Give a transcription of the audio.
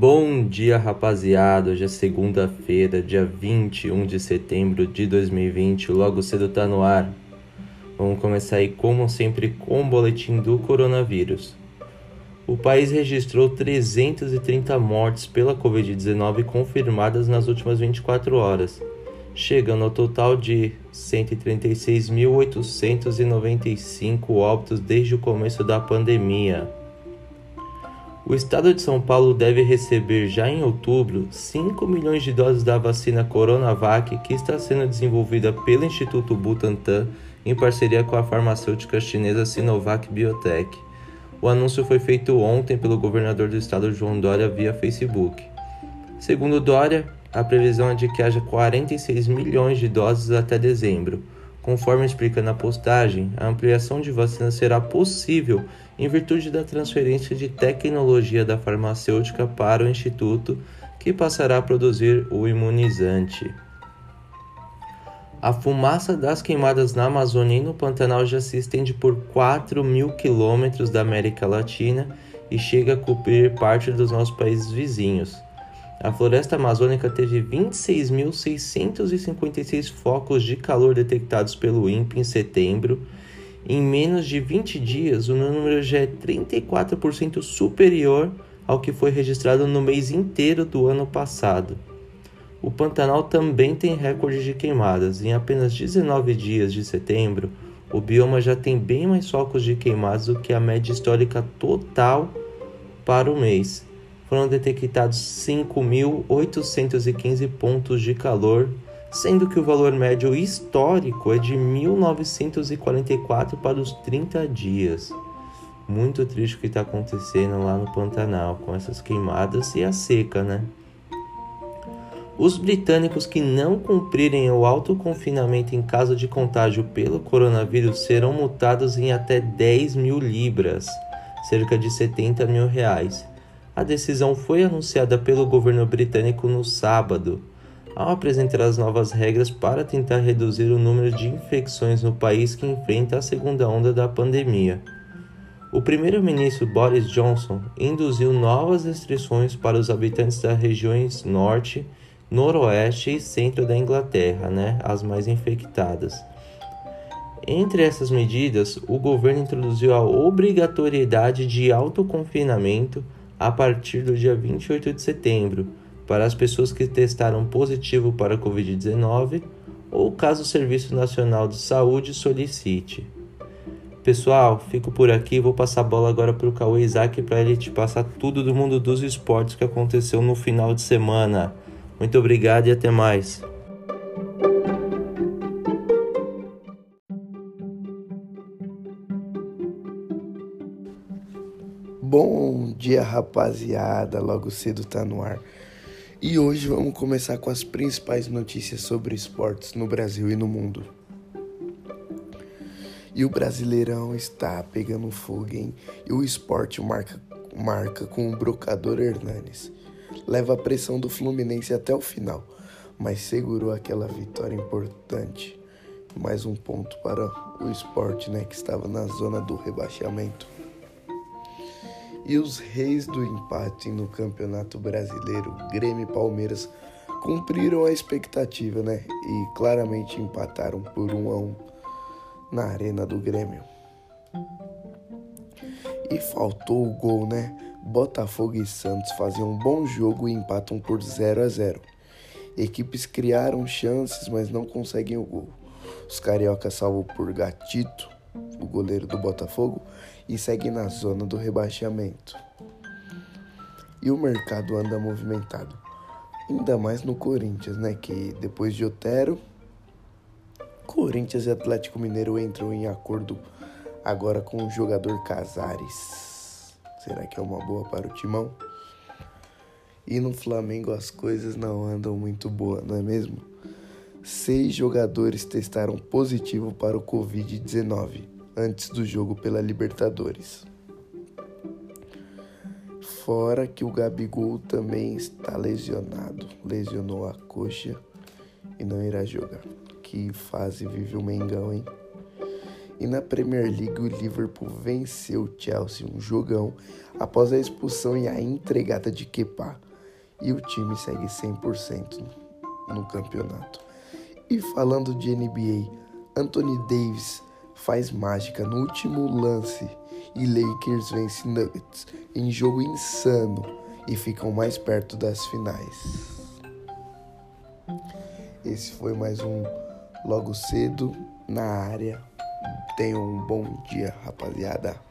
Bom dia, rapaziada. Hoje é segunda-feira, dia 21 de setembro de 2020. Logo cedo tá no ar. Vamos começar aí, como sempre, com o boletim do coronavírus. O país registrou 330 mortes pela Covid-19 confirmadas nas últimas 24 horas, chegando ao total de 136.895 óbitos desde o começo da pandemia. O estado de São Paulo deve receber já em outubro 5 milhões de doses da vacina Coronavac que está sendo desenvolvida pelo Instituto Butantan em parceria com a farmacêutica chinesa Sinovac Biotech. O anúncio foi feito ontem pelo governador do estado João Dória via Facebook. Segundo Dória, a previsão é de que haja 46 milhões de doses até dezembro. Conforme explica na postagem, a ampliação de vacinas será possível em virtude da transferência de tecnologia da farmacêutica para o instituto, que passará a produzir o imunizante. A fumaça das queimadas na Amazônia e no Pantanal já se estende por 4 mil quilômetros da América Latina e chega a cobrir parte dos nossos países vizinhos. A floresta amazônica teve 26.656 focos de calor detectados pelo INPE em setembro. Em menos de 20 dias, o número já é 34% superior ao que foi registrado no mês inteiro do ano passado. O Pantanal também tem recorde de queimadas. Em apenas 19 dias de setembro, o bioma já tem bem mais focos de queimadas do que a média histórica total para o mês foram detectados 5.815 pontos de calor, sendo que o valor médio histórico é de 1944 para os 30 dias. Muito triste o que está acontecendo lá no Pantanal com essas queimadas e a seca, né? Os britânicos que não cumprirem o autoconfinamento em caso de contágio pelo coronavírus serão multados em até 10 mil libras, cerca de 70 mil reais a decisão foi anunciada pelo governo britânico no sábado, ao apresentar as novas regras para tentar reduzir o número de infecções no país que enfrenta a segunda onda da pandemia. O primeiro-ministro Boris Johnson induziu novas restrições para os habitantes das regiões norte, noroeste e centro da Inglaterra, né, as mais infectadas. Entre essas medidas, o governo introduziu a obrigatoriedade de autoconfinamento a partir do dia 28 de setembro para as pessoas que testaram positivo para a Covid-19 ou caso o Serviço Nacional de Saúde solicite. Pessoal, fico por aqui vou passar a bola agora para o Cauê Isaac para ele te passar tudo do mundo dos esportes que aconteceu no final de semana. Muito obrigado e até mais. Bom dia, rapaziada. Logo cedo tá no ar. E hoje vamos começar com as principais notícias sobre esportes no Brasil e no mundo. E o Brasileirão está pegando fogo, hein? E o esporte marca, marca com o brocador Hernanes. Leva a pressão do Fluminense até o final, mas segurou aquela vitória importante. Mais um ponto para o esporte, né? Que estava na zona do rebaixamento. E os reis do empate no Campeonato Brasileiro, Grêmio e Palmeiras, cumpriram a expectativa, né? E claramente empataram por um a um na arena do Grêmio. E faltou o gol, né? Botafogo e Santos faziam um bom jogo e empatam por 0 a 0. Equipes criaram chances, mas não conseguem o gol. Os cariocas salvo por Gatito, o goleiro do Botafogo, e segue na zona do rebaixamento. E o mercado anda movimentado, ainda mais no Corinthians, né? Que depois de Otero, Corinthians e Atlético Mineiro entram em acordo agora com o jogador Casares. Será que é uma boa para o timão? E no Flamengo as coisas não andam muito boas, não é mesmo? Seis jogadores testaram positivo para o Covid-19 antes do jogo pela Libertadores. Fora que o Gabigol também está lesionado, lesionou a coxa e não irá jogar. Que fase vive o Mengão, hein? E na Premier League, o Liverpool venceu o Chelsea, um jogão, após a expulsão e a entregada de Kepa. e o time segue 100% no campeonato. E falando de NBA, Anthony Davis faz mágica no último lance e Lakers vence Nuggets em jogo insano e ficam mais perto das finais. Esse foi mais um Logo Cedo na área. Tenham um bom dia, rapaziada.